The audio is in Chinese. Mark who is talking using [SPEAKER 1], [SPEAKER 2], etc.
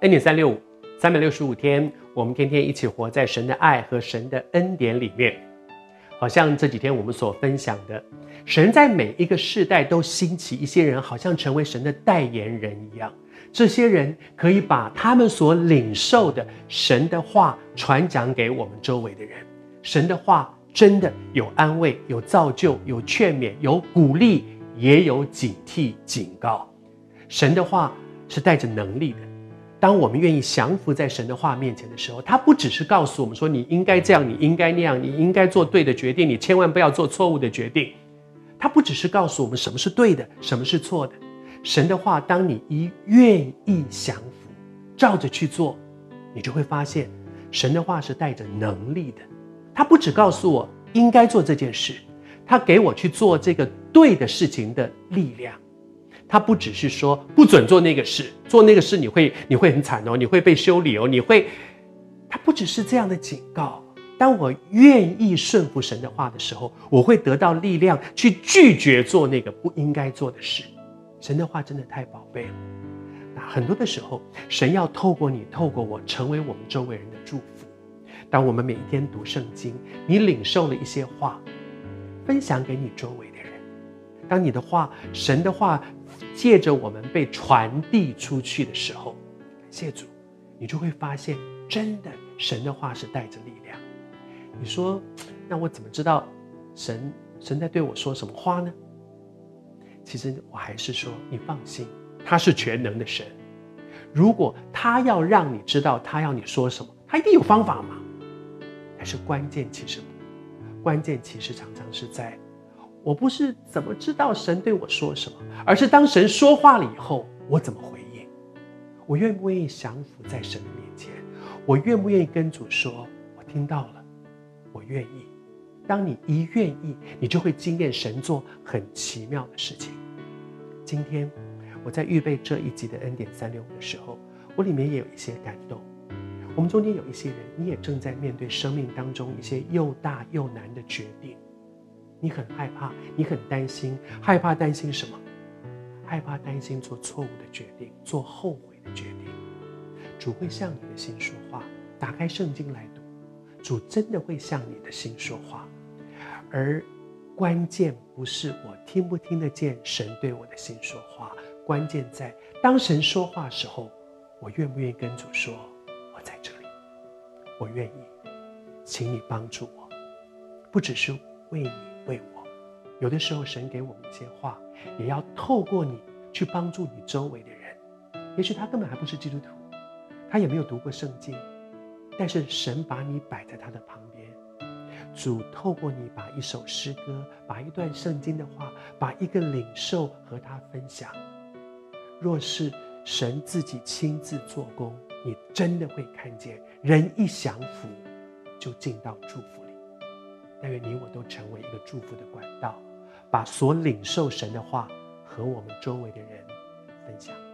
[SPEAKER 1] 恩典三六五，三百六十五天，我们天天一起活在神的爱和神的恩典里面。好像这几天我们所分享的，神在每一个世代都兴起一些人，好像成为神的代言人一样。这些人可以把他们所领受的神的话传讲给我们周围的人。神的话真的有安慰、有造就、有劝勉、有鼓励，也有警惕、警告。神的话是带着能力的。当我们愿意降服在神的话面前的时候，他不只是告诉我们说，你应该这样，你应该那样，你应该做对的决定，你千万不要做错误的决定。他不只是告诉我们什么是对的，什么是错的。神的话，当你一愿意降服，照着去做，你就会发现，神的话是带着能力的。他不只告诉我应该做这件事，他给我去做这个对的事情的力量。他不只是说不准做那个事，做那个事你会你会很惨哦，你会被修理哦，你会。他不只是这样的警告。当我愿意顺服神的话的时候，我会得到力量去拒绝做那个不应该做的事。神的话真的太宝贝了。那很多的时候，神要透过你，透过我，成为我们周围人的祝福。当我们每一天读圣经，你领受了一些话，分享给你周围。当你的话，神的话。借着我们被传递出去的时候，感谢主，你就会发现，真的神的话是带着力量。你说，那我怎么知道神神在对我说什么话呢？其实我还是说，你放心，他是全能的神。如果他要让你知道他要你说什么，他一定有方法嘛。但是关键其实，关键其实常常是在。我不是怎么知道神对我说什么，而是当神说话了以后，我怎么回应？我愿不愿意降服在神的面前？我愿不愿意跟主说：“我听到了，我愿意。”当你一愿意，你就会经验神做很奇妙的事情。今天我在预备这一集的恩典三六五的时候，我里面也有一些感动。我们中间有一些人，你也正在面对生命当中一些又大又难的决定。你很害怕，你很担心，害怕担心什么？害怕担心做错误的决定，做后悔的决定。主会向你的心说话，打开圣经来读，主真的会向你的心说话。而关键不是我听不听得见神对我的心说话，关键在当神说话的时候，我愿不愿意跟主说：“我在这里，我愿意，请你帮助我。”不只是为你。为我，有的时候神给我们一些话，也要透过你去帮助你周围的人。也许他根本还不是基督徒，他也没有读过圣经，但是神把你摆在他的旁边，主透过你把一首诗歌、把一段圣经的话、把一个领受和他分享。若是神自己亲自做工，你真的会看见人一降服，就进到祝福。但愿你我都成为一个祝福的管道，把所领受神的话和我们周围的人分享。